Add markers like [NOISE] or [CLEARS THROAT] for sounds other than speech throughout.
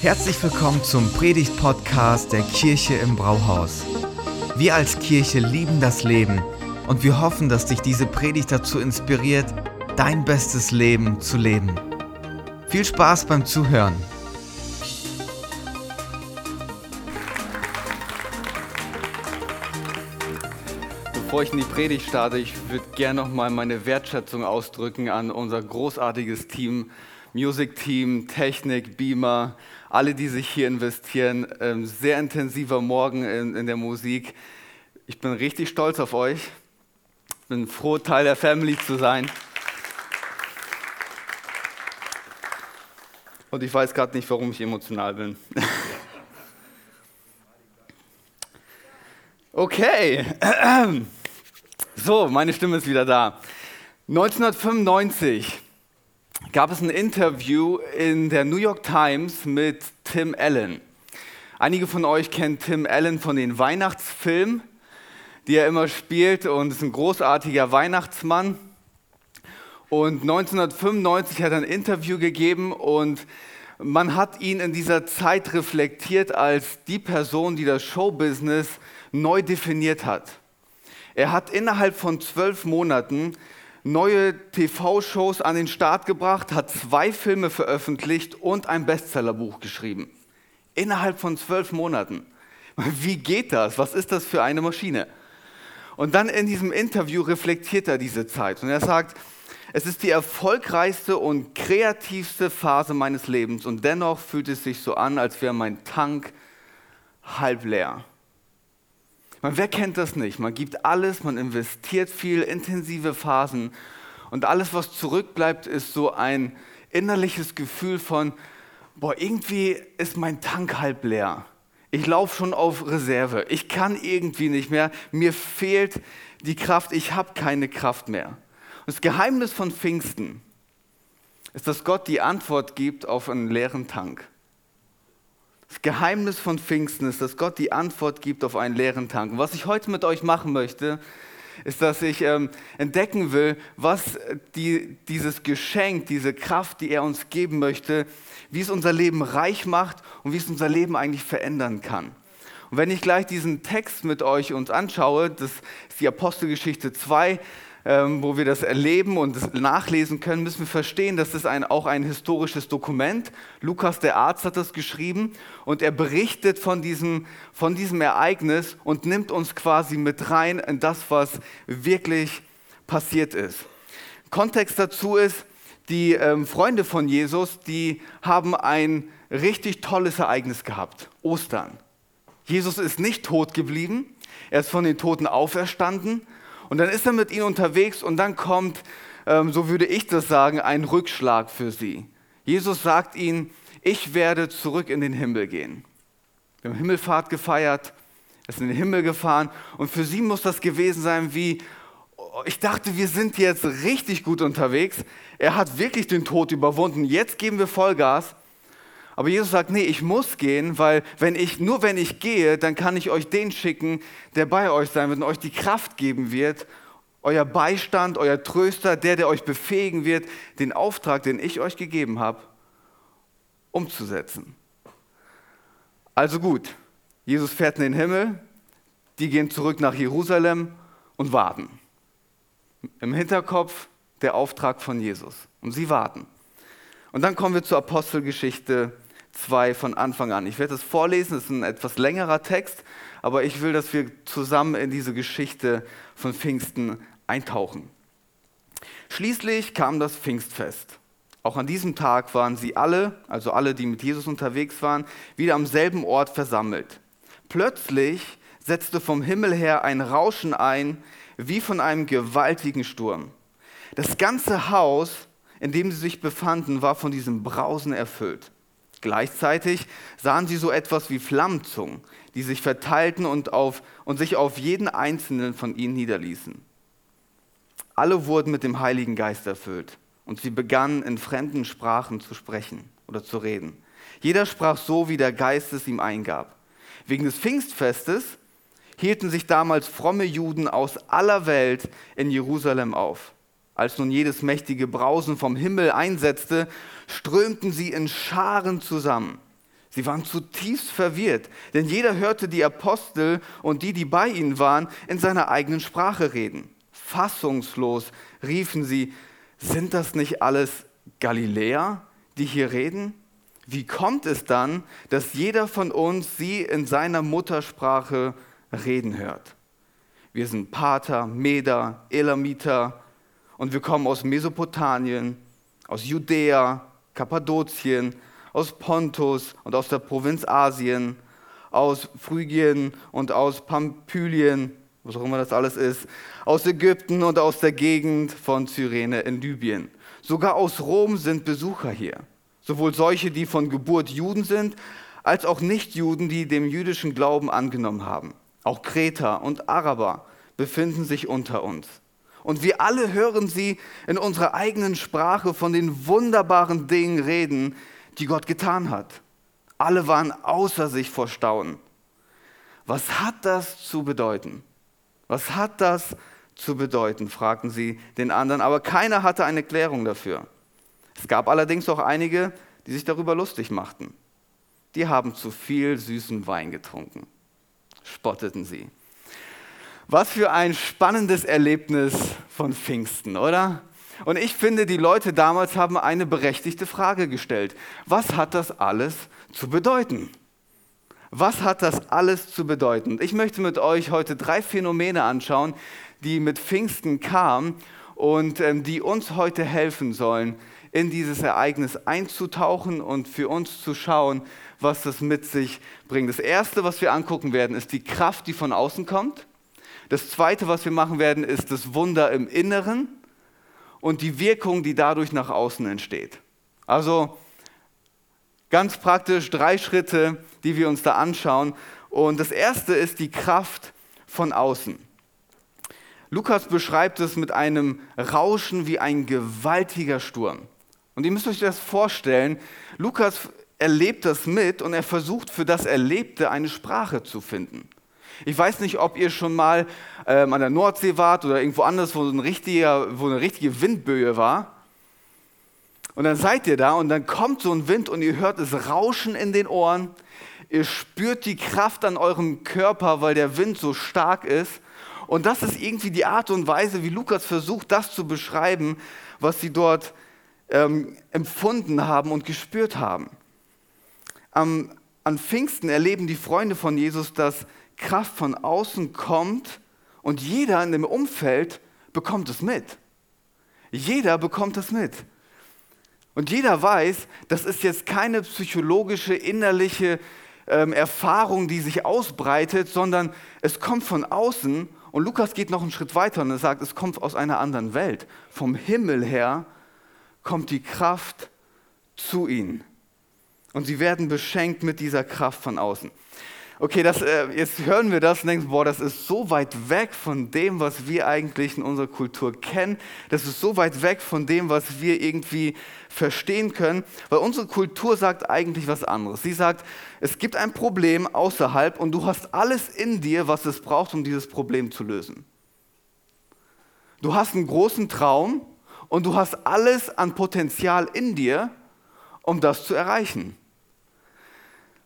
Herzlich willkommen zum Predigt-Podcast der Kirche im Brauhaus. Wir als Kirche lieben das Leben und wir hoffen, dass dich diese Predigt dazu inspiriert, dein bestes Leben zu leben. Viel Spaß beim Zuhören. Bevor ich in die Predigt starte, ich würde gerne noch mal meine Wertschätzung ausdrücken an unser großartiges Team, Music-Team, Technik, Beamer, alle, die sich hier investieren. Ähm, sehr intensiver Morgen in, in der Musik. Ich bin richtig stolz auf euch. Bin froh, Teil der Family zu sein. Und ich weiß gerade nicht, warum ich emotional bin. [LAUGHS] Okay. [CLEARS THROAT] So, meine Stimme ist wieder da. 1995 gab es ein Interview in der New York Times mit Tim Allen. Einige von euch kennen Tim Allen von den Weihnachtsfilmen, die er immer spielt und ist ein großartiger Weihnachtsmann. Und 1995 hat er ein Interview gegeben und man hat ihn in dieser Zeit reflektiert als die Person, die das Showbusiness neu definiert hat. Er hat innerhalb von zwölf Monaten neue TV-Shows an den Start gebracht, hat zwei Filme veröffentlicht und ein Bestsellerbuch geschrieben. Innerhalb von zwölf Monaten. [LAUGHS] Wie geht das? Was ist das für eine Maschine? Und dann in diesem Interview reflektiert er diese Zeit und er sagt, es ist die erfolgreichste und kreativste Phase meines Lebens und dennoch fühlt es sich so an, als wäre mein Tank halb leer. Man, wer kennt das nicht? Man gibt alles, man investiert viel, intensive Phasen und alles, was zurückbleibt, ist so ein innerliches Gefühl von, boah, irgendwie ist mein Tank halb leer. Ich laufe schon auf Reserve. Ich kann irgendwie nicht mehr. Mir fehlt die Kraft. Ich habe keine Kraft mehr. Und das Geheimnis von Pfingsten ist, dass Gott die Antwort gibt auf einen leeren Tank. Das Geheimnis von Pfingsten ist, dass Gott die Antwort gibt auf einen leeren Tank. Und was ich heute mit euch machen möchte, ist, dass ich ähm, entdecken will, was die, dieses Geschenk, diese Kraft, die er uns geben möchte, wie es unser Leben reich macht und wie es unser Leben eigentlich verändern kann. Und wenn ich gleich diesen Text mit euch uns anschaue, das ist die Apostelgeschichte 2, ähm, wo wir das erleben und nachlesen können, müssen wir verstehen, dass das ein, auch ein historisches Dokument. Lukas, der Arzt, hat das geschrieben und er berichtet von diesem, von diesem Ereignis und nimmt uns quasi mit rein in das, was wirklich passiert ist. Kontext dazu ist, die ähm, Freunde von Jesus, die haben ein richtig tolles Ereignis gehabt, Ostern. Jesus ist nicht tot geblieben, er ist von den Toten auferstanden und dann ist er mit ihnen unterwegs und dann kommt, ähm, so würde ich das sagen, ein Rückschlag für sie. Jesus sagt ihnen, ich werde zurück in den Himmel gehen. Wir haben Himmelfahrt gefeiert, er ist in den Himmel gefahren und für sie muss das gewesen sein wie, oh, ich dachte, wir sind jetzt richtig gut unterwegs. Er hat wirklich den Tod überwunden. Jetzt geben wir Vollgas. Aber Jesus sagt, nee, ich muss gehen, weil wenn ich, nur wenn ich gehe, dann kann ich euch den schicken, der bei euch sein wird und euch die Kraft geben wird, euer Beistand, euer Tröster, der, der euch befähigen wird, den Auftrag, den ich euch gegeben habe, umzusetzen. Also gut, Jesus fährt in den Himmel, die gehen zurück nach Jerusalem und warten. Im Hinterkopf der Auftrag von Jesus. Und sie warten. Und dann kommen wir zur Apostelgeschichte 2 von Anfang an. Ich werde es vorlesen, es ist ein etwas längerer Text, aber ich will, dass wir zusammen in diese Geschichte von Pfingsten eintauchen. Schließlich kam das Pfingstfest. Auch an diesem Tag waren sie alle, also alle, die mit Jesus unterwegs waren, wieder am selben Ort versammelt. Plötzlich setzte vom Himmel her ein Rauschen ein, wie von einem gewaltigen Sturm. Das ganze Haus, in dem sie sich befanden, war von diesem Brausen erfüllt. Gleichzeitig sahen sie so etwas wie Flammenzungen, die sich verteilten und, auf, und sich auf jeden einzelnen von ihnen niederließen. Alle wurden mit dem Heiligen Geist erfüllt und sie begannen in fremden Sprachen zu sprechen oder zu reden. Jeder sprach so, wie der Geist es ihm eingab. Wegen des Pfingstfestes hielten sich damals fromme Juden aus aller Welt in Jerusalem auf. Als nun jedes mächtige Brausen vom Himmel einsetzte, strömten sie in Scharen zusammen. Sie waren zutiefst verwirrt, denn jeder hörte die Apostel und die, die bei ihnen waren, in seiner eigenen Sprache reden. Fassungslos riefen sie, sind das nicht alles Galiläer, die hier reden? Wie kommt es dann, dass jeder von uns sie in seiner Muttersprache reden hört? Wir sind Pater, Meder, Elamiter und wir kommen aus Mesopotamien, aus Judäa, Kappadokien, aus Pontus und aus der Provinz Asien, aus Phrygien und aus Pamphylien, was auch immer das alles ist, aus Ägypten und aus der Gegend von Cyrene in Libyen. Sogar aus Rom sind Besucher hier. Sowohl solche, die von Geburt Juden sind, als auch Nichtjuden, die dem jüdischen Glauben angenommen haben. Auch Kreter und Araber befinden sich unter uns. Und wir alle hören sie in unserer eigenen Sprache von den wunderbaren Dingen reden, die Gott getan hat. Alle waren außer sich vor Staunen. Was hat das zu bedeuten? Was hat das zu bedeuten? fragten sie den anderen, aber keiner hatte eine Klärung dafür. Es gab allerdings auch einige, die sich darüber lustig machten. Die haben zu viel süßen Wein getrunken, spotteten sie. Was für ein spannendes Erlebnis von Pfingsten, oder? Und ich finde, die Leute damals haben eine berechtigte Frage gestellt. Was hat das alles zu bedeuten? Was hat das alles zu bedeuten? Ich möchte mit euch heute drei Phänomene anschauen, die mit Pfingsten kamen und ähm, die uns heute helfen sollen, in dieses Ereignis einzutauchen und für uns zu schauen, was das mit sich bringt. Das Erste, was wir angucken werden, ist die Kraft, die von außen kommt. Das Zweite, was wir machen werden, ist das Wunder im Inneren und die Wirkung, die dadurch nach außen entsteht. Also ganz praktisch drei Schritte, die wir uns da anschauen. Und das erste ist die Kraft von außen. Lukas beschreibt es mit einem Rauschen wie ein gewaltiger Sturm. Und ihr müsst euch das vorstellen, Lukas erlebt das mit und er versucht für das Erlebte eine Sprache zu finden. Ich weiß nicht, ob ihr schon mal ähm, an der Nordsee wart oder irgendwo anders, wo, ein richtiger, wo eine richtige Windböe war. Und dann seid ihr da und dann kommt so ein Wind und ihr hört es rauschen in den Ohren. Ihr spürt die Kraft an eurem Körper, weil der Wind so stark ist. Und das ist irgendwie die Art und Weise, wie Lukas versucht, das zu beschreiben, was sie dort ähm, empfunden haben und gespürt haben. Am, an Pfingsten erleben die Freunde von Jesus, dass Kraft von außen kommt und jeder in dem Umfeld bekommt es mit. Jeder bekommt es mit. Und jeder weiß, das ist jetzt keine psychologische, innerliche ähm, Erfahrung, die sich ausbreitet, sondern es kommt von außen. Und Lukas geht noch einen Schritt weiter und er sagt, es kommt aus einer anderen Welt. Vom Himmel her kommt die Kraft zu ihnen. Und sie werden beschenkt mit dieser Kraft von außen okay, das, äh, jetzt hören wir das und denken, boah, das ist so weit weg von dem, was wir eigentlich in unserer Kultur kennen. Das ist so weit weg von dem, was wir irgendwie verstehen können, weil unsere Kultur sagt eigentlich was anderes. Sie sagt, es gibt ein Problem außerhalb und du hast alles in dir, was es braucht, um dieses Problem zu lösen. Du hast einen großen Traum und du hast alles an Potenzial in dir, um das zu erreichen.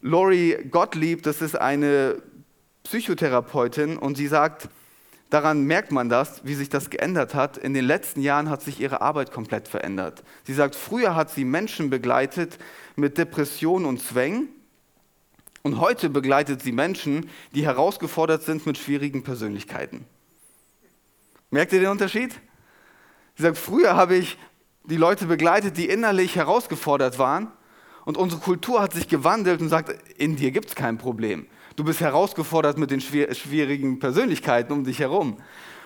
Lori Gottlieb, das ist eine Psychotherapeutin und sie sagt, daran merkt man das, wie sich das geändert hat. In den letzten Jahren hat sich ihre Arbeit komplett verändert. Sie sagt, früher hat sie Menschen begleitet mit Depressionen und Zwängen und heute begleitet sie Menschen, die herausgefordert sind mit schwierigen Persönlichkeiten. Merkt ihr den Unterschied? Sie sagt, früher habe ich die Leute begleitet, die innerlich herausgefordert waren und unsere Kultur hat sich gewandelt und sagt, in dir gibt es kein Problem. Du bist herausgefordert mit den schwierigen Persönlichkeiten um dich herum.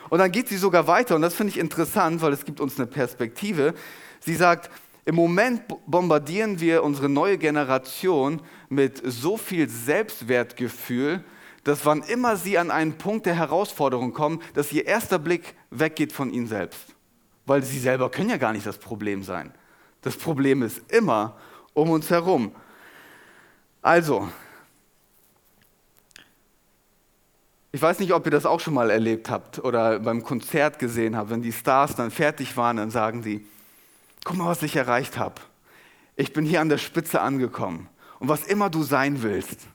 Und dann geht sie sogar weiter und das finde ich interessant, weil es gibt uns eine Perspektive. Sie sagt, im Moment bombardieren wir unsere neue Generation mit so viel Selbstwertgefühl, dass wann immer sie an einen Punkt der Herausforderung kommen, dass ihr erster Blick weggeht von ihnen selbst. Weil sie selber können ja gar nicht das Problem sein. Das Problem ist immer um uns herum. Also, ich weiß nicht, ob ihr das auch schon mal erlebt habt oder beim Konzert gesehen habt, wenn die Stars dann fertig waren, dann sagen sie, guck mal, was ich erreicht habe. Ich bin hier an der Spitze angekommen. Und was immer du sein willst,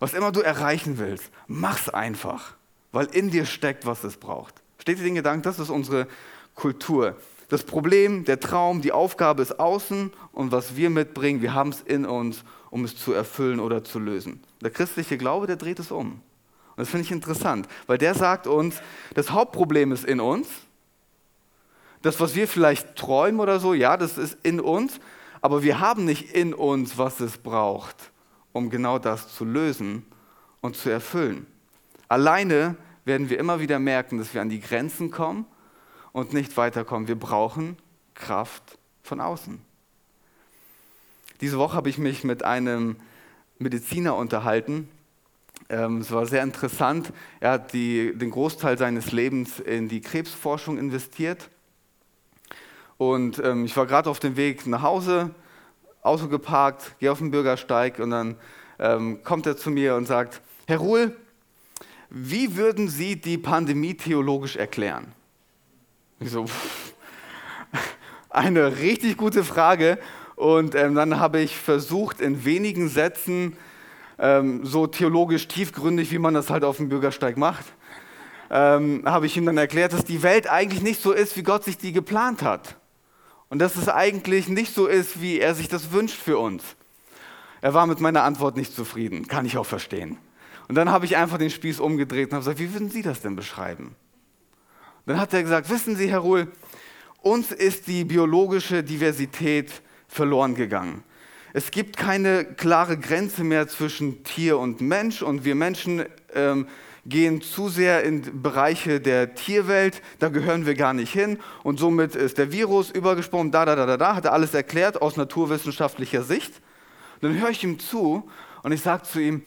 was immer du erreichen willst, mach's einfach, weil in dir steckt, was es braucht. Steht ihr den Gedanken, das ist unsere Kultur. Das Problem, der Traum, die Aufgabe ist außen und was wir mitbringen, wir haben es in uns, um es zu erfüllen oder zu lösen. Der christliche Glaube, der dreht es um. Und das finde ich interessant, weil der sagt uns, das Hauptproblem ist in uns. Das, was wir vielleicht träumen oder so, ja, das ist in uns, aber wir haben nicht in uns, was es braucht, um genau das zu lösen und zu erfüllen. Alleine werden wir immer wieder merken, dass wir an die Grenzen kommen und nicht weiterkommen. Wir brauchen Kraft von außen. Diese Woche habe ich mich mit einem Mediziner unterhalten. Ähm, es war sehr interessant. Er hat die, den Großteil seines Lebens in die Krebsforschung investiert. Und ähm, ich war gerade auf dem Weg nach Hause, Auto geparkt, gehe auf den Bürgersteig und dann ähm, kommt er zu mir und sagt, Herr Ruhl, wie würden Sie die Pandemie theologisch erklären? Ich so, eine richtig gute Frage. Und ähm, dann habe ich versucht, in wenigen Sätzen, ähm, so theologisch tiefgründig, wie man das halt auf dem Bürgersteig macht, ähm, habe ich ihm dann erklärt, dass die Welt eigentlich nicht so ist, wie Gott sich die geplant hat. Und dass es eigentlich nicht so ist, wie er sich das wünscht für uns. Er war mit meiner Antwort nicht zufrieden, kann ich auch verstehen. Und dann habe ich einfach den Spieß umgedreht und habe gesagt, wie würden Sie das denn beschreiben? Dann hat er gesagt, wissen Sie, Herr Ruhl, uns ist die biologische Diversität verloren gegangen. Es gibt keine klare Grenze mehr zwischen Tier und Mensch und wir Menschen ähm, gehen zu sehr in Bereiche der Tierwelt, da gehören wir gar nicht hin und somit ist der Virus übergesprungen, da, da, da, da, da, hat er alles erklärt aus naturwissenschaftlicher Sicht. Dann höre ich ihm zu und ich sage zu ihm,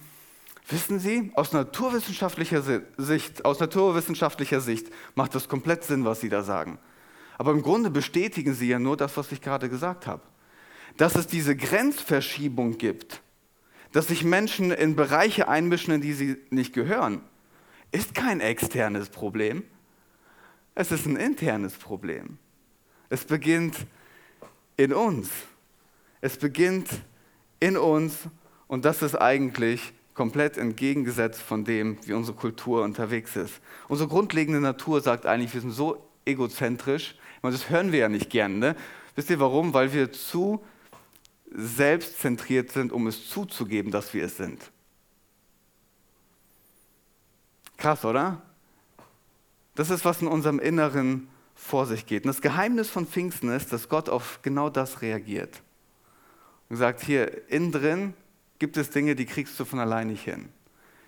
Wissen Sie, aus naturwissenschaftlicher Sicht, aus naturwissenschaftlicher Sicht macht das komplett Sinn, was Sie da sagen. Aber im Grunde bestätigen Sie ja nur das, was ich gerade gesagt habe. Dass es diese Grenzverschiebung gibt, dass sich Menschen in Bereiche einmischen, in die sie nicht gehören, ist kein externes Problem. Es ist ein internes Problem. Es beginnt in uns. Es beginnt in uns und das ist eigentlich komplett entgegengesetzt von dem, wie unsere Kultur unterwegs ist. Unsere grundlegende Natur sagt eigentlich, wir sind so egozentrisch, das hören wir ja nicht gern. Ne? Wisst ihr warum? Weil wir zu selbstzentriert sind, um es zuzugeben, dass wir es sind. Krass, oder? Das ist, was in unserem Inneren vor sich geht. Und das Geheimnis von Pfingsten ist, dass Gott auf genau das reagiert. Und sagt, hier innen drin gibt es Dinge, die kriegst du von allein nicht hin.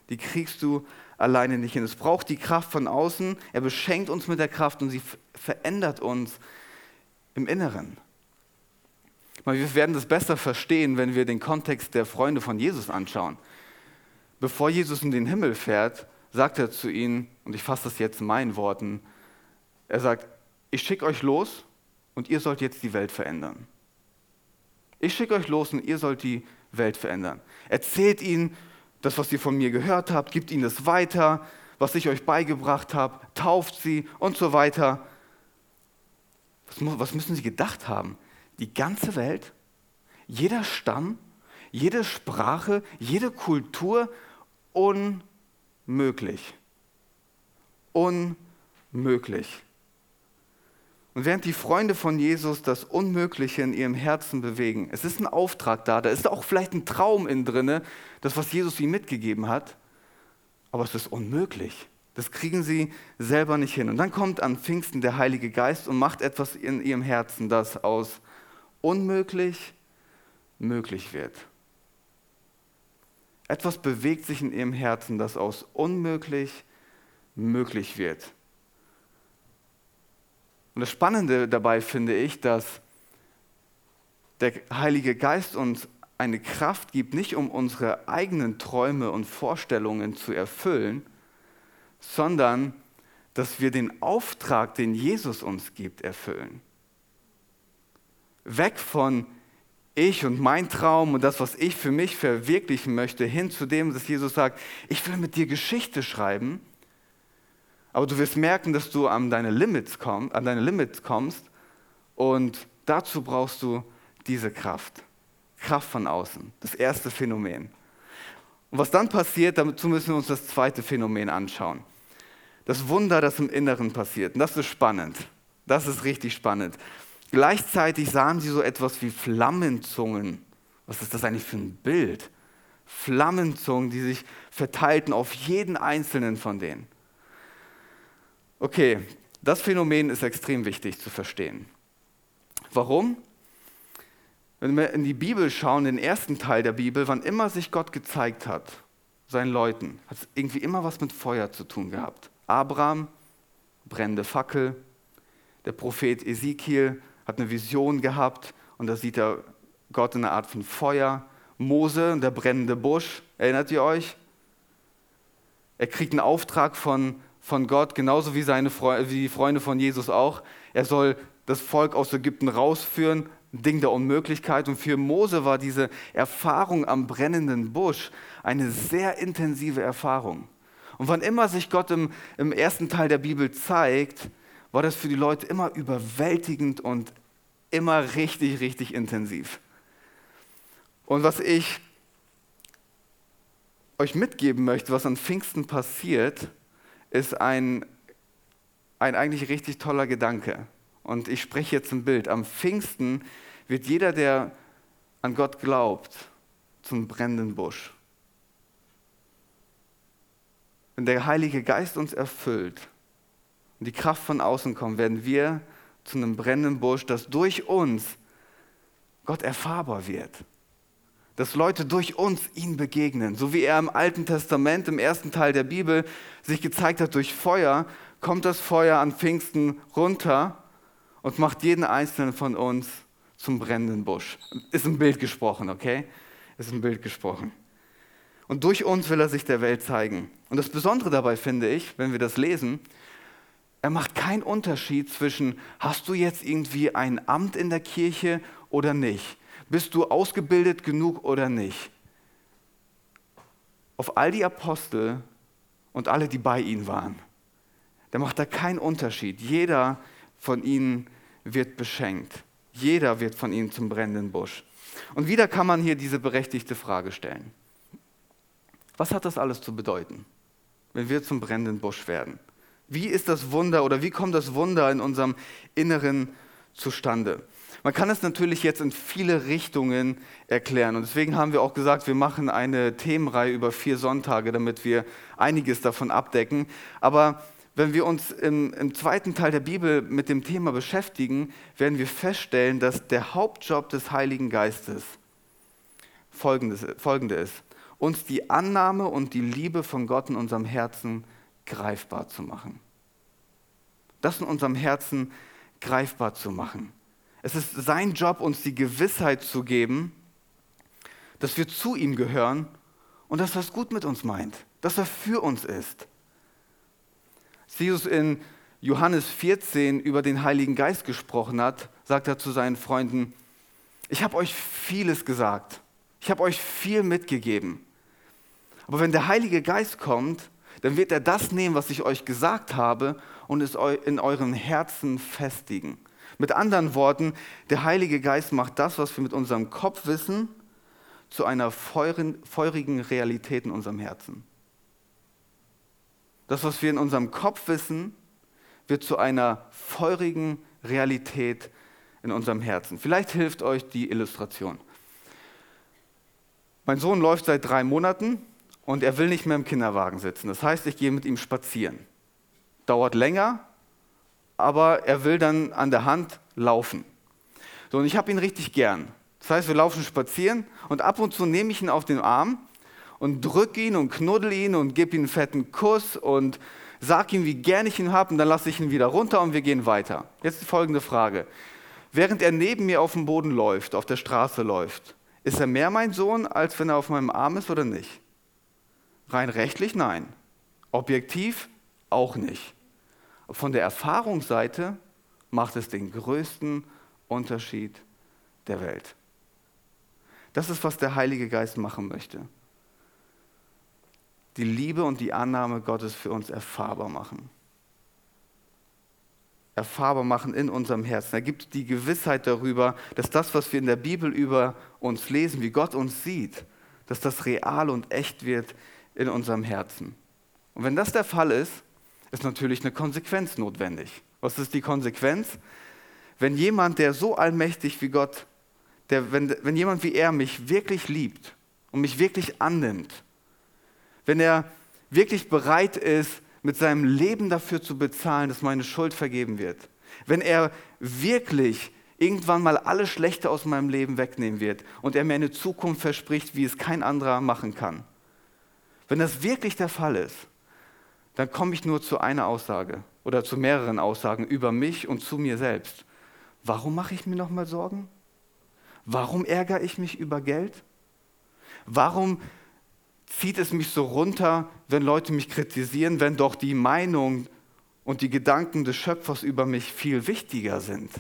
Die kriegst du alleine nicht hin. Es braucht die Kraft von außen. Er beschenkt uns mit der Kraft und sie verändert uns im Inneren. Wir werden das besser verstehen, wenn wir den Kontext der Freunde von Jesus anschauen. Bevor Jesus in den Himmel fährt, sagt er zu ihnen, und ich fasse das jetzt in meinen Worten, er sagt, ich schicke euch los und ihr sollt jetzt die Welt verändern. Ich schicke euch los und ihr sollt die Welt verändern. Erzählt ihnen das, was ihr von mir gehört habt, gibt ihnen das weiter, was ich euch beigebracht habe, tauft sie und so weiter. Was, was müssen sie gedacht haben? Die ganze Welt, jeder Stamm, jede Sprache, jede Kultur, unmöglich. Unmöglich. Und während die Freunde von Jesus das Unmögliche in ihrem Herzen bewegen, es ist ein Auftrag da, da ist auch vielleicht ein Traum in drinne, das, was Jesus ihnen mitgegeben hat, aber es ist unmöglich. Das kriegen sie selber nicht hin. Und dann kommt an Pfingsten der Heilige Geist und macht etwas in ihrem Herzen, das aus unmöglich möglich wird. Etwas bewegt sich in ihrem Herzen, das aus unmöglich möglich wird. Und das Spannende dabei finde ich, dass der Heilige Geist uns eine Kraft gibt, nicht um unsere eigenen Träume und Vorstellungen zu erfüllen, sondern dass wir den Auftrag, den Jesus uns gibt, erfüllen. Weg von ich und mein Traum und das, was ich für mich verwirklichen möchte, hin zu dem, dass Jesus sagt, ich will mit dir Geschichte schreiben aber du wirst merken, dass du an deine Limits, komm, an deine Limits kommst und dazu brauchst du diese Kraft. Kraft von außen. Das erste Phänomen. Und was dann passiert, dazu müssen wir uns das zweite Phänomen anschauen. Das Wunder, das im Inneren passiert. Und das ist spannend. Das ist richtig spannend. Gleichzeitig sahen sie so etwas wie Flammenzungen. Was ist das eigentlich für ein Bild? Flammenzungen, die sich verteilten auf jeden einzelnen von denen. Okay, das Phänomen ist extrem wichtig zu verstehen. Warum? Wenn wir in die Bibel schauen, den ersten Teil der Bibel, wann immer sich Gott gezeigt hat, seinen Leuten, hat es irgendwie immer was mit Feuer zu tun gehabt. Abraham, brennende Fackel, der Prophet Ezekiel hat eine Vision gehabt und da sieht er Gott in einer Art von Feuer. Mose, der brennende Busch, erinnert ihr euch? Er kriegt einen Auftrag von, von Gott, genauso wie, seine Fre wie die Freunde von Jesus auch. Er soll das Volk aus Ägypten rausführen, ein Ding der Unmöglichkeit. Und für Mose war diese Erfahrung am brennenden Busch eine sehr intensive Erfahrung. Und wann immer sich Gott im, im ersten Teil der Bibel zeigt, war das für die Leute immer überwältigend und immer richtig, richtig intensiv. Und was ich euch mitgeben möchte, was an Pfingsten passiert, ist ein, ein eigentlich richtig toller Gedanke. Und ich spreche jetzt ein Bild. Am Pfingsten wird jeder, der an Gott glaubt, zum brennenden Busch. Wenn der Heilige Geist uns erfüllt und die Kraft von außen kommt, werden wir zu einem brennenden Busch, das durch uns Gott erfahrbar wird. Dass Leute durch uns ihn begegnen. So wie er im Alten Testament, im ersten Teil der Bibel, sich gezeigt hat durch Feuer, kommt das Feuer an Pfingsten runter und macht jeden einzelnen von uns zum brennenden Busch. Ist ein Bild gesprochen, okay? Ist ein Bild gesprochen. Und durch uns will er sich der Welt zeigen. Und das Besondere dabei finde ich, wenn wir das lesen, er macht keinen Unterschied zwischen, hast du jetzt irgendwie ein Amt in der Kirche oder nicht? Bist du ausgebildet genug oder nicht? Auf all die Apostel und alle, die bei ihnen waren, da macht er keinen Unterschied. Jeder von ihnen wird beschenkt. Jeder wird von ihnen zum brennenden Busch. Und wieder kann man hier diese berechtigte Frage stellen. Was hat das alles zu bedeuten, wenn wir zum brennenden Busch werden? Wie ist das Wunder oder wie kommt das Wunder in unserem Inneren zustande? Man kann es natürlich jetzt in viele Richtungen erklären. Und deswegen haben wir auch gesagt, wir machen eine Themenreihe über vier Sonntage, damit wir einiges davon abdecken. Aber wenn wir uns im, im, zweiten Teil der Bibel mit dem Thema beschäftigen, werden wir feststellen, dass der Hauptjob des Heiligen Geistes folgendes, folgende ist. Uns die Annahme und die Liebe von Gott in unserem Herzen greifbar zu machen. Das in unserem Herzen greifbar zu machen. Es ist sein Job, uns die Gewissheit zu geben, dass wir zu ihm gehören und dass er es gut mit uns meint, dass er für uns ist Jesus in Johannes 14 über den Heiligen Geist gesprochen hat, sagt er zu seinen Freunden, ich habe euch vieles gesagt, ich habe euch viel mitgegeben. Aber wenn der Heilige Geist kommt, dann wird er das nehmen, was ich euch gesagt habe, und es in euren Herzen festigen. Mit anderen Worten, der Heilige Geist macht das, was wir mit unserem Kopf wissen, zu einer feurigen Realität in unserem Herzen. Das, was wir in unserem Kopf wissen, wird zu einer feurigen Realität in unserem Herzen. Vielleicht hilft euch die Illustration. Mein Sohn läuft seit drei Monaten und er will nicht mehr im Kinderwagen sitzen. Das heißt, ich gehe mit ihm spazieren. Dauert länger, aber er will dann an der Hand laufen. So, und ich habe ihn richtig gern. Das heißt, wir laufen spazieren und ab und zu nehme ich ihn auf den Arm und drück ihn und knuddel ihn und gebe ihm einen fetten Kuss und sag ihm, wie gern ich ihn habe und dann lasse ich ihn wieder runter und wir gehen weiter. Jetzt die folgende Frage. Während er neben mir auf dem Boden läuft, auf der Straße läuft, ist er mehr mein Sohn, als wenn er auf meinem Arm ist oder nicht? Rein rechtlich nein. Objektiv auch nicht. Von der Erfahrungsseite macht es den größten Unterschied der Welt. Das ist, was der Heilige Geist machen möchte die Liebe und die Annahme Gottes für uns erfahrbar machen. erfahrbar machen in unserem Herzen. Er gibt die Gewissheit darüber, dass das, was wir in der Bibel über uns lesen, wie Gott uns sieht, dass das real und echt wird in unserem Herzen. Und wenn das der Fall ist, ist natürlich eine Konsequenz notwendig. Was ist die Konsequenz? Wenn jemand, der so allmächtig wie Gott, der, wenn, wenn jemand wie er mich wirklich liebt und mich wirklich annimmt, wenn er wirklich bereit ist, mit seinem Leben dafür zu bezahlen, dass meine Schuld vergeben wird, wenn er wirklich irgendwann mal alles Schlechte aus meinem Leben wegnehmen wird und er mir eine Zukunft verspricht, wie es kein anderer machen kann. Wenn das wirklich der Fall ist, dann komme ich nur zu einer Aussage oder zu mehreren Aussagen über mich und zu mir selbst. Warum mache ich mir nochmal Sorgen? Warum ärgere ich mich über Geld? Warum zieht es mich so runter, wenn Leute mich kritisieren, wenn doch die Meinung und die Gedanken des Schöpfers über mich viel wichtiger sind?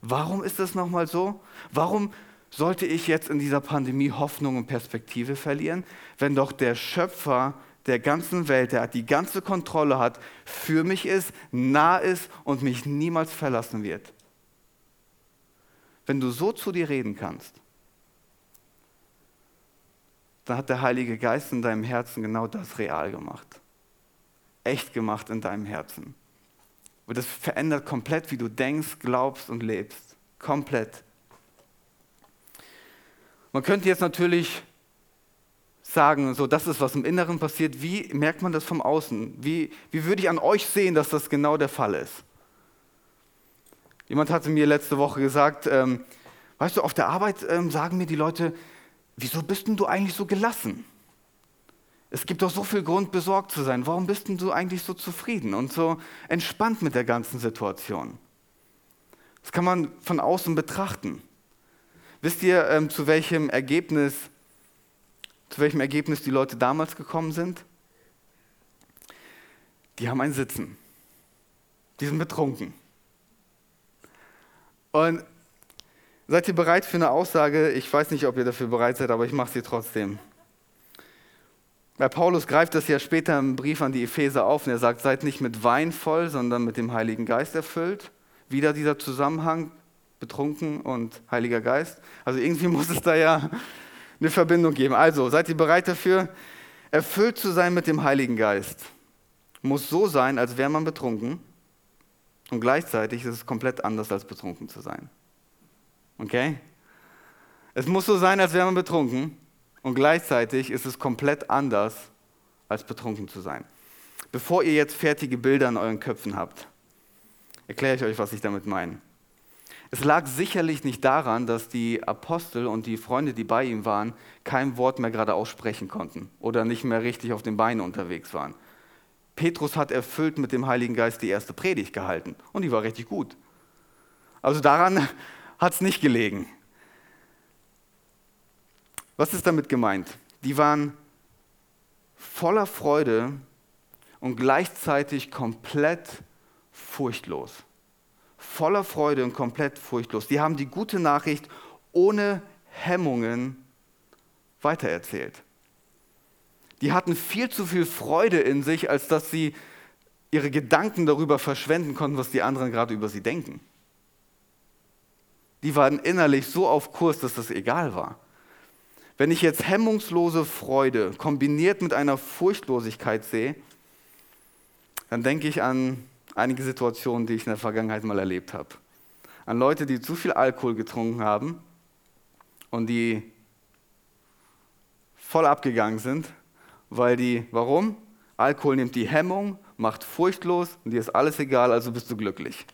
Warum ist das nochmal so? Warum sollte ich jetzt in dieser Pandemie Hoffnung und Perspektive verlieren, wenn doch der Schöpfer der ganzen Welt, der die ganze Kontrolle hat, für mich ist, nah ist und mich niemals verlassen wird? Wenn du so zu dir reden kannst, dann hat der Heilige Geist in deinem Herzen genau das real gemacht. Echt gemacht in deinem Herzen. Und das verändert komplett, wie du denkst, glaubst und lebst. Komplett. Man könnte jetzt natürlich sagen, so das ist, was im Inneren passiert. Wie merkt man das vom Außen? Wie, wie würde ich an euch sehen, dass das genau der Fall ist? Jemand hatte mir letzte Woche gesagt, ähm, weißt du, auf der Arbeit ähm, sagen mir die Leute, wieso bist denn du eigentlich so gelassen? Es gibt doch so viel Grund, besorgt zu sein. Warum bist denn du eigentlich so zufrieden und so entspannt mit der ganzen Situation? Das kann man von außen betrachten. Wisst ihr, ähm, zu welchem Ergebnis, zu welchem Ergebnis die Leute damals gekommen sind? Die haben ein Sitzen. Die sind betrunken. Und Seid ihr bereit für eine Aussage? Ich weiß nicht, ob ihr dafür bereit seid, aber ich mache sie trotzdem. Weil Paulus greift das ja später im Brief an die Epheser auf und er sagt, seid nicht mit Wein voll, sondern mit dem Heiligen Geist erfüllt. Wieder dieser Zusammenhang, betrunken und Heiliger Geist. Also irgendwie [LAUGHS] muss es da ja eine Verbindung geben. Also, seid ihr bereit dafür? Erfüllt zu sein mit dem Heiligen Geist muss so sein, als wäre man betrunken und gleichzeitig ist es komplett anders, als betrunken zu sein. Okay? Es muss so sein, als wäre man betrunken und gleichzeitig ist es komplett anders, als betrunken zu sein. Bevor ihr jetzt fertige Bilder in euren Köpfen habt, erkläre ich euch, was ich damit meine. Es lag sicherlich nicht daran, dass die Apostel und die Freunde, die bei ihm waren, kein Wort mehr gerade aussprechen konnten oder nicht mehr richtig auf den Beinen unterwegs waren. Petrus hat erfüllt mit dem Heiligen Geist die erste Predigt gehalten und die war richtig gut. Also daran [LAUGHS] hat es nicht gelegen. Was ist damit gemeint? Die waren voller Freude und gleichzeitig komplett furchtlos. Voller Freude und komplett furchtlos. Die haben die gute Nachricht ohne Hemmungen weitererzählt. Die hatten viel zu viel Freude in sich, als dass sie ihre Gedanken darüber verschwenden konnten, was die anderen gerade über sie denken die waren innerlich so auf Kurs, dass das egal war. Wenn ich jetzt hemmungslose Freude kombiniert mit einer Furchtlosigkeit sehe, dann denke ich an einige Situationen, die ich in der Vergangenheit mal erlebt habe. An Leute, die zu viel Alkohol getrunken haben und die voll abgegangen sind, weil die, warum? Alkohol nimmt die Hemmung, macht furchtlos und dir ist alles egal, also bist du glücklich.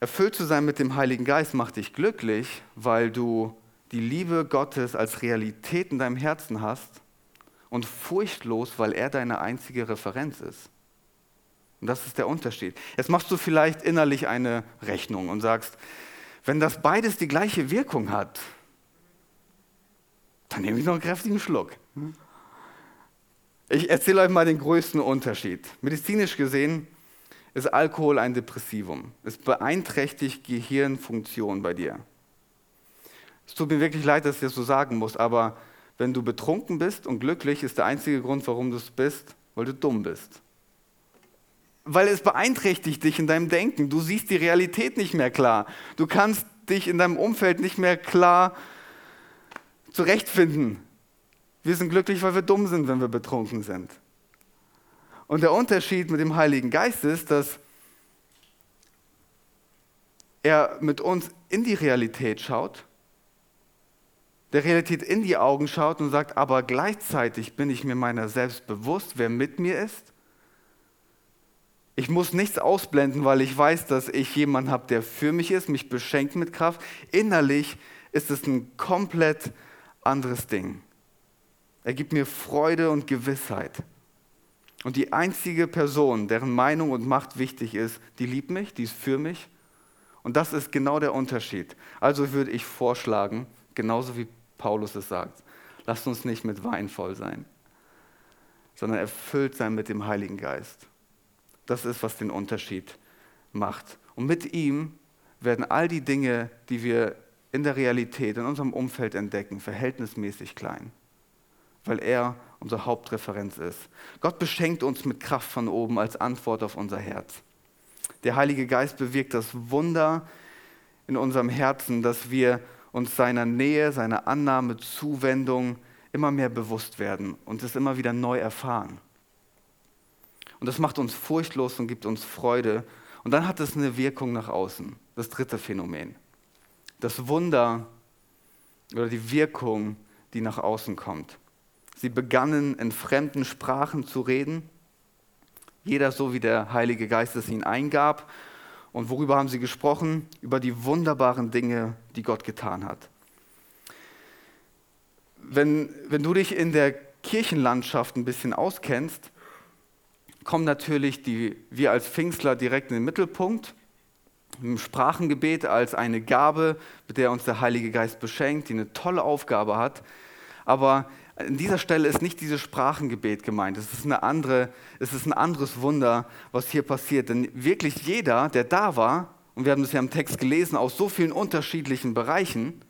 Erfüllt zu sein mit dem Heiligen Geist macht dich glücklich, weil du die Liebe Gottes als Realität in deinem Herzen hast und furchtlos, weil er deine einzige Referenz ist. Und das ist der Unterschied. Jetzt machst du vielleicht innerlich eine Rechnung und sagst, wenn das beides die gleiche Wirkung hat, dann nehme ich noch einen kräftigen Schluck. Ich erzähle euch mal den größten Unterschied. Medizinisch gesehen ist Alkohol ein Depressivum. Es beeinträchtigt Gehirnfunktion bei dir. Es tut mir wirklich leid, dass ich das so sagen muss, aber wenn du betrunken bist und glücklich, ist der einzige Grund, warum du es bist, weil du dumm bist. weil es beeinträchtigt dich in deinem Denken. Du siehst die Realität nicht mehr klar. Du kannst dich in deinem Umfeld nicht mehr klar zurechtfinden. Wir sind glücklich, weil wir dumm sind, wenn wir betrunken sind. Und der Unterschied mit dem Heiligen Geist ist, dass er mit uns in die Realität schaut, der Realität in die Augen schaut und sagt, aber gleichzeitig bin ich mir meiner selbst bewusst, wer mit mir ist. Ich muss nichts ausblenden, weil ich weiß, dass ich jemanden habe, der für mich ist, mich beschenkt mit Kraft. Innerlich ist es ein komplett anderes Ding. Er gibt mir Freude und Gewissheit. Und die einzige Person, deren Meinung und Macht wichtig ist, die liebt mich, die ist für mich und das ist genau der Unterschied. Also würde ich vorschlagen, genauso wie Paulus es sagt, lasst uns nicht mit Wein voll sein, sondern erfüllt sein mit dem Heiligen Geist. Das ist, was den Unterschied macht. Und mit ihm werden all die Dinge, die wir in der Realität, in unserem Umfeld entdecken, verhältnismäßig klein, weil er unsere Hauptreferenz ist. Gott beschenkt uns mit Kraft von oben als Antwort auf unser Herz. Der Heilige Geist bewirkt das Wunder in unserem Herzen, dass wir uns seiner Nähe, seiner Annahme, Zuwendung immer mehr bewusst werden und es immer wieder neu erfahren. Und das macht uns furchtlos und gibt uns Freude. Und dann hat es eine Wirkung nach außen. Das dritte Phänomen. Das Wunder oder die Wirkung, die nach außen kommt. Sie begannen in fremden Sprachen zu reden jeder so, wie der Heilige Geist es ihnen eingab. Und worüber haben sie gesprochen? Über die wunderbaren Dinge, die Gott getan hat. Wenn, wenn du dich in der Kirchenlandschaft ein bisschen auskennst, kommen natürlich die, wir als Pfingstler direkt in den Mittelpunkt. Im Sprachengebet als eine Gabe, mit der uns der Heilige Geist beschenkt, die eine tolle Aufgabe hat. Aber an dieser Stelle ist nicht dieses Sprachengebet gemeint. Es ist, eine andere, es ist ein anderes Wunder, was hier passiert. Denn wirklich jeder, der da war, und wir haben das ja im Text gelesen, aus so vielen unterschiedlichen Bereichen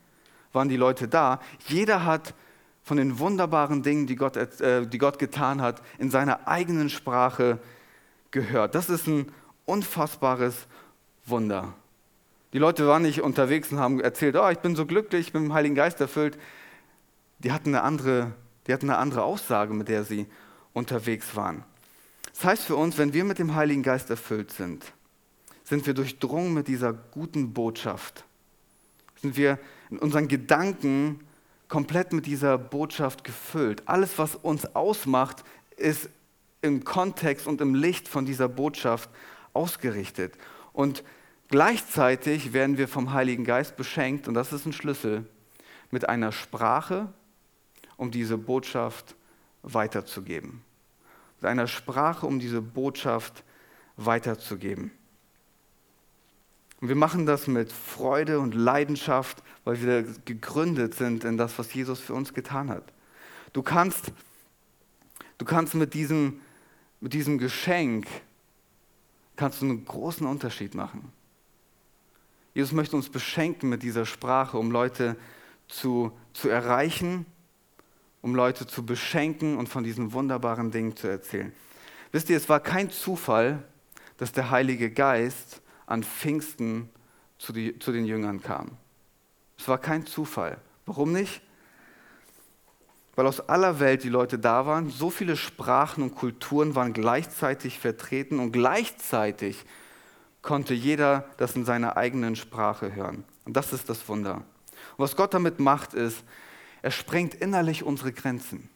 waren die Leute da, jeder hat von den wunderbaren Dingen, die Gott, äh, die Gott getan hat, in seiner eigenen Sprache gehört. Das ist ein unfassbares Wunder. Die Leute waren nicht unterwegs und haben erzählt, oh, ich bin so glücklich, ich bin mit dem Heiligen Geist erfüllt die hatten eine andere, die hatten eine andere Aussage, mit der sie unterwegs waren. Das heißt für uns, wenn wir mit dem Heiligen Geist erfüllt sind, sind wir durchdrungen mit dieser guten Botschaft. Sind wir in unseren Gedanken komplett mit dieser Botschaft gefüllt. Alles, was uns ausmacht, ist im Kontext und im Licht von dieser Botschaft ausgerichtet. Und gleichzeitig werden wir vom Heiligen Geist beschenkt, und das ist ein Schlüssel, mit einer Sprache, um diese Botschaft weiterzugeben. Mit einer Sprache, um diese Botschaft weiterzugeben. Und wir machen das mit Freude und Leidenschaft, weil wir gegründet sind in das, was Jesus für uns getan hat. Du kannst, du kannst mit, diesem, mit diesem Geschenk kannst du einen großen Unterschied machen. Jesus möchte uns beschenken mit dieser Sprache, um Leute zu, zu erreichen um Leute zu beschenken und von diesen wunderbaren Dingen zu erzählen. Wisst ihr, es war kein Zufall, dass der Heilige Geist an Pfingsten zu, die, zu den Jüngern kam. Es war kein Zufall. Warum nicht? Weil aus aller Welt die Leute da waren, so viele Sprachen und Kulturen waren gleichzeitig vertreten und gleichzeitig konnte jeder das in seiner eigenen Sprache hören. Und das ist das Wunder. Und was Gott damit macht, ist, er sprengt innerlich unsere Grenzen.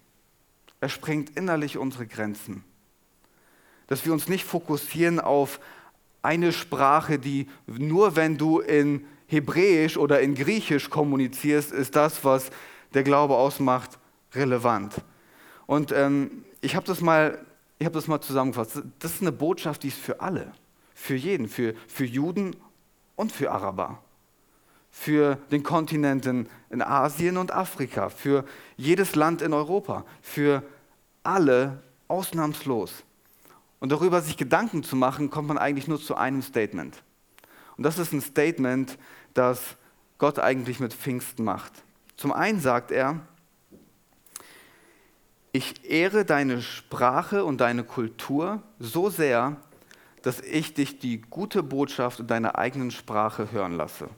Er sprengt innerlich unsere Grenzen. Dass wir uns nicht fokussieren auf eine Sprache, die nur wenn du in Hebräisch oder in Griechisch kommunizierst, ist das, was der Glaube ausmacht, relevant. Und ähm, ich habe das, mal, hab das mal zusammengefasst. Das ist eine Botschaft, die ist für alle, für jeden, für, für Juden und für Araber für den Kontinenten in Asien und Afrika, für jedes Land in Europa, für alle ausnahmslos. Und darüber sich Gedanken zu machen, kommt man eigentlich nur zu einem Statement. Und das ist ein Statement, das Gott eigentlich mit Pfingsten macht. Zum einen sagt er, ich ehre deine Sprache und deine Kultur so sehr, dass ich dich die gute Botschaft in deiner eigenen Sprache hören lasse.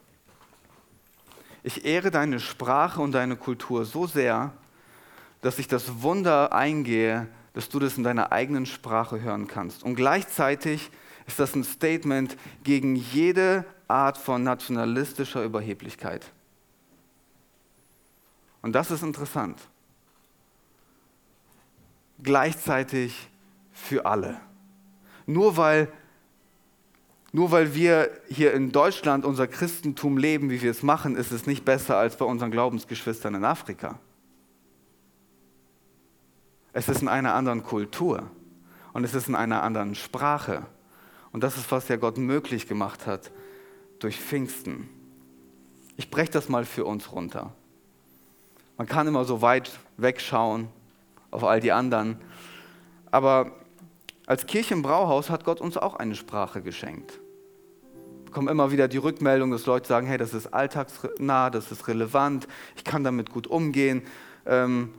Ich ehre deine Sprache und deine Kultur so sehr, dass ich das Wunder eingehe, dass du das in deiner eigenen Sprache hören kannst. Und gleichzeitig ist das ein Statement gegen jede Art von nationalistischer Überheblichkeit. Und das ist interessant. Gleichzeitig für alle. Nur weil, nur weil wir hier in Deutschland unser Christentum leben, wie wir es machen, ist es nicht besser als bei unseren Glaubensgeschwistern in Afrika. Es ist in einer anderen Kultur und es ist in einer anderen Sprache. Und das ist, was ja Gott möglich gemacht hat durch Pfingsten. Ich breche das mal für uns runter. Man kann immer so weit wegschauen auf all die anderen. Aber als Kirche im Brauhaus hat Gott uns auch eine Sprache geschenkt. Es kommen immer wieder die Rückmeldung, dass Leute sagen, hey, das ist alltagsnah, das ist relevant, ich kann damit gut umgehen. Ähm,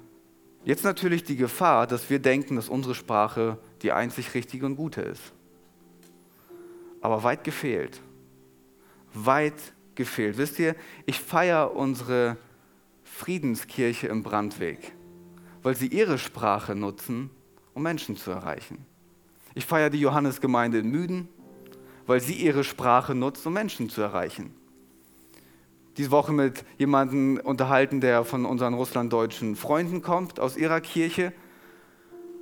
jetzt natürlich die Gefahr, dass wir denken, dass unsere Sprache die einzig richtige und gute ist. Aber weit gefehlt. Weit gefehlt. Wisst ihr, ich feiere unsere Friedenskirche im Brandweg, weil sie ihre Sprache nutzen, um Menschen zu erreichen. Ich feiere die Johannesgemeinde in Müden, weil sie ihre Sprache nutzt, um Menschen zu erreichen. Diese Woche mit jemandem unterhalten, der von unseren russlanddeutschen Freunden kommt, aus ihrer Kirche.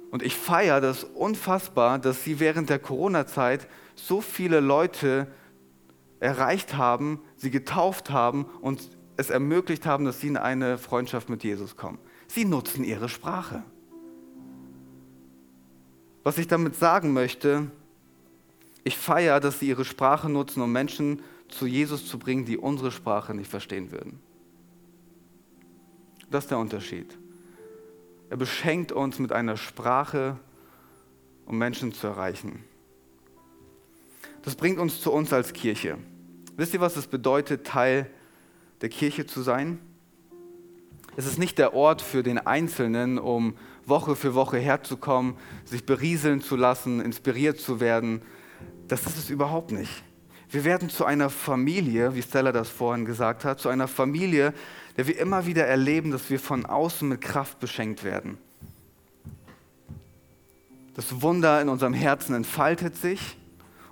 Und ich feiere das unfassbar, dass sie während der Corona-Zeit so viele Leute erreicht haben, sie getauft haben und es ermöglicht haben, dass sie in eine Freundschaft mit Jesus kommen. Sie nutzen ihre Sprache. Was ich damit sagen möchte, ich feiere, dass sie ihre Sprache nutzen, um Menschen zu Jesus zu bringen, die unsere Sprache nicht verstehen würden. Das ist der Unterschied. Er beschenkt uns mit einer Sprache, um Menschen zu erreichen. Das bringt uns zu uns als Kirche. Wisst ihr, was es bedeutet, Teil der Kirche zu sein? Es ist nicht der Ort für den Einzelnen, um Woche für Woche herzukommen, sich berieseln zu lassen, inspiriert zu werden. Das ist es überhaupt nicht. Wir werden zu einer Familie, wie Stella das vorhin gesagt hat, zu einer Familie, der wir immer wieder erleben, dass wir von außen mit Kraft beschenkt werden. Das Wunder in unserem Herzen entfaltet sich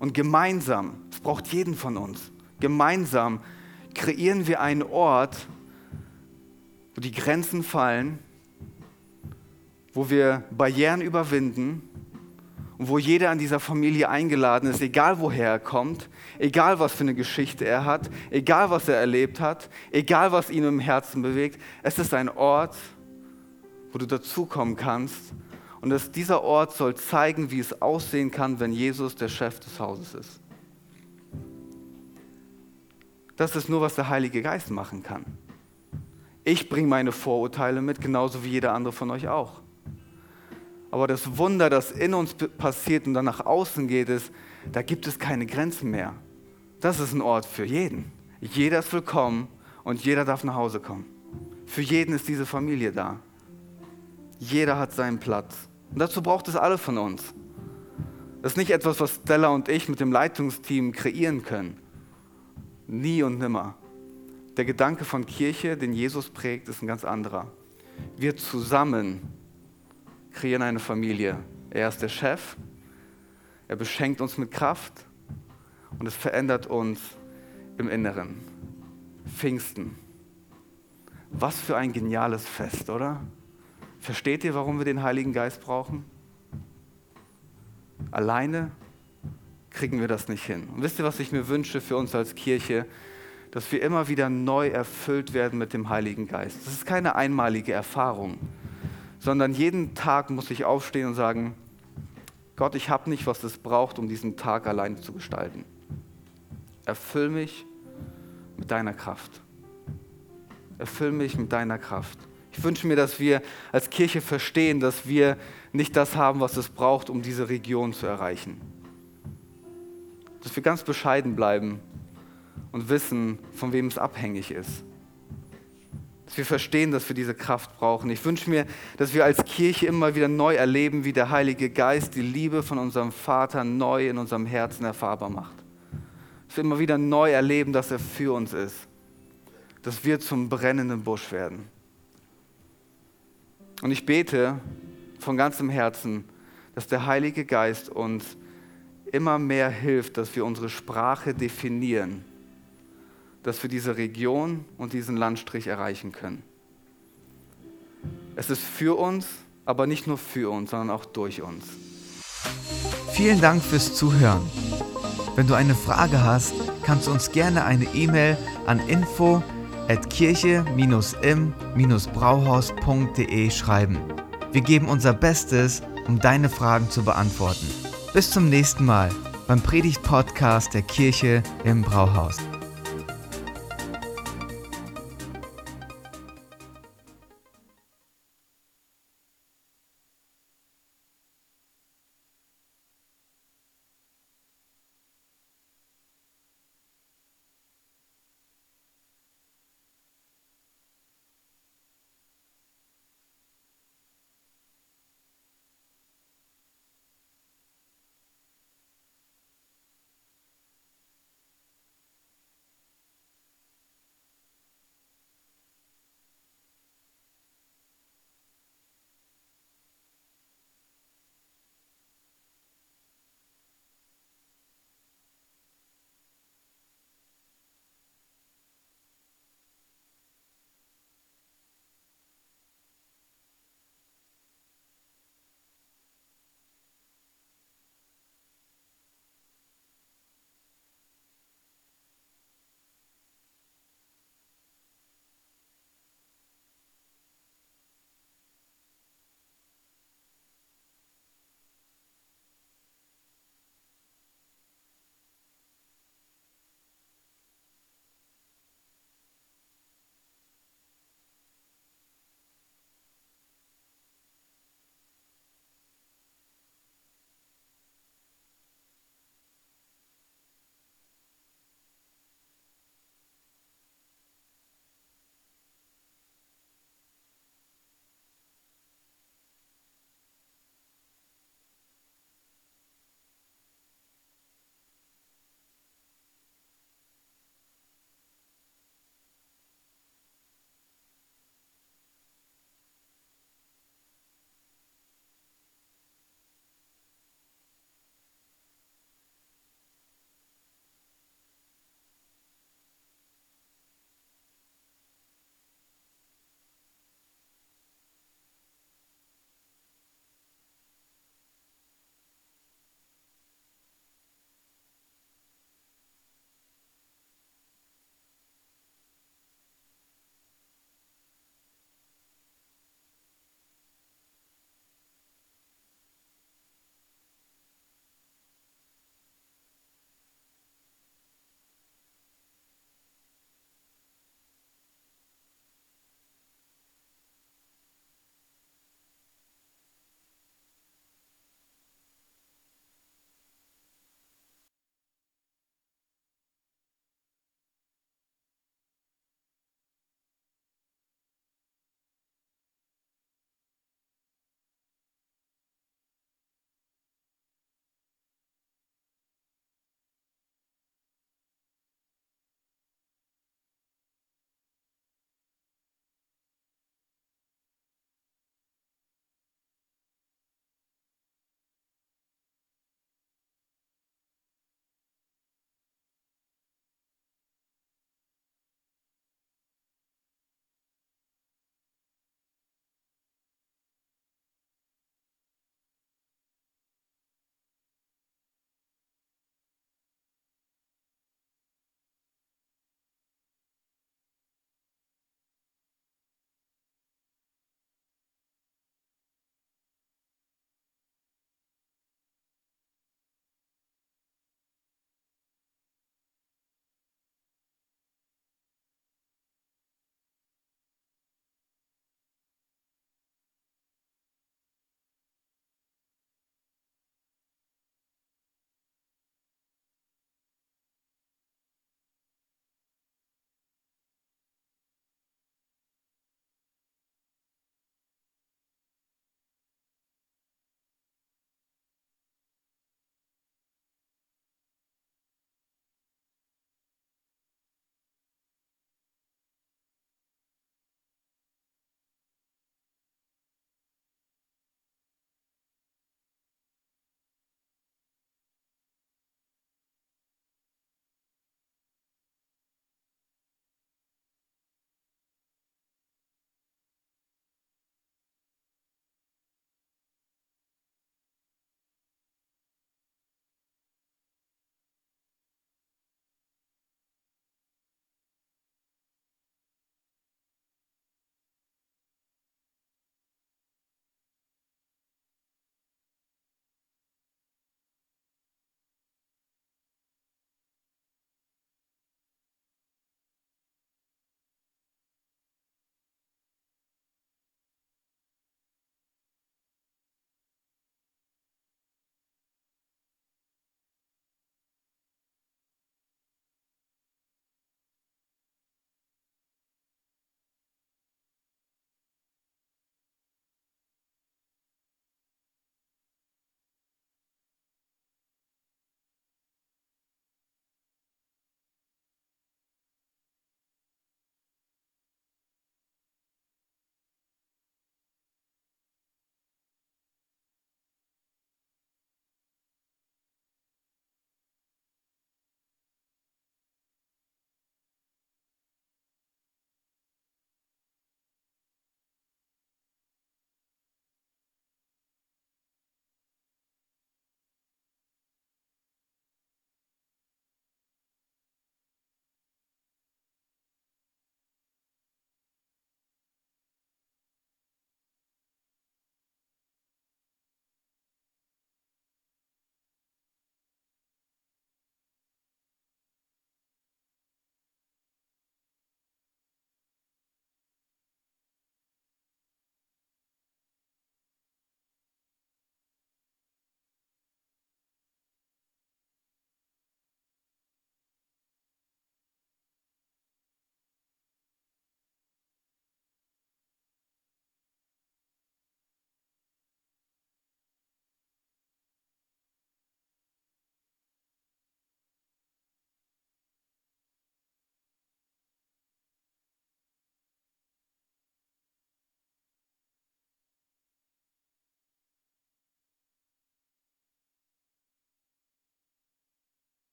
und gemeinsam, es braucht jeden von uns, gemeinsam kreieren wir einen Ort, wo die Grenzen fallen, wo wir Barrieren überwinden und wo jeder an dieser Familie eingeladen ist, egal woher er kommt, egal was für eine Geschichte er hat, egal was er erlebt hat, egal was ihn im Herzen bewegt. Es ist ein Ort, wo du dazukommen kannst. Und dass dieser Ort soll zeigen, wie es aussehen kann, wenn Jesus der Chef des Hauses ist. Das ist nur, was der Heilige Geist machen kann. Ich bringe meine Vorurteile mit, genauso wie jeder andere von euch auch. Aber das Wunder, das in uns passiert und dann nach außen geht, ist, da gibt es keine Grenzen mehr. Das ist ein Ort für jeden. Jeder ist willkommen und jeder darf nach Hause kommen. Für jeden ist diese Familie da. Jeder hat seinen Platz. Und dazu braucht es alle von uns. Das ist nicht etwas, was Stella und ich mit dem Leitungsteam kreieren können. Nie und nimmer. Der Gedanke von Kirche, den Jesus prägt, ist ein ganz anderer. Wir zusammen kreieren eine Familie. Er ist der Chef, er beschenkt uns mit Kraft und es verändert uns im Inneren. Pfingsten. Was für ein geniales Fest, oder? Versteht ihr, warum wir den Heiligen Geist brauchen? Alleine kriegen wir das nicht hin. Und wisst ihr, was ich mir wünsche für uns als Kirche? Dass wir immer wieder neu erfüllt werden mit dem Heiligen Geist. Das ist keine einmalige Erfahrung, sondern jeden Tag muss ich aufstehen und sagen, Gott, ich habe nicht, was es braucht, um diesen Tag alleine zu gestalten. Erfüll mich mit deiner Kraft. Erfüll mich mit deiner Kraft. Ich wünsche mir, dass wir als Kirche verstehen, dass wir nicht das haben, was es braucht, um diese Region zu erreichen. Dass wir ganz bescheiden bleiben und wissen, von wem es abhängig ist. Dass wir verstehen, dass wir diese Kraft brauchen. Ich wünsche mir, dass wir als Kirche immer wieder neu erleben, wie der Heilige Geist die Liebe von unserem Vater neu in unserem Herzen erfahrbar macht. Dass wir immer wieder neu erleben, dass er für uns ist. Dass wir zum brennenden Busch werden. Und ich bete von ganzem Herzen, dass der Heilige Geist uns immer mehr hilft, dass wir unsere Sprache definieren, dass wir diese Region und diesen Landstrich erreichen können. Es ist für uns, aber nicht nur für uns, sondern auch durch uns. Vielen Dank fürs Zuhören. Wenn du eine Frage hast, kannst du uns gerne eine E-Mail an info at kirche-im-brauhaus.de schreiben. Wir geben unser Bestes, um deine Fragen zu beantworten. Bis zum nächsten Mal beim Predigt-Podcast der Kirche im Brauhaus.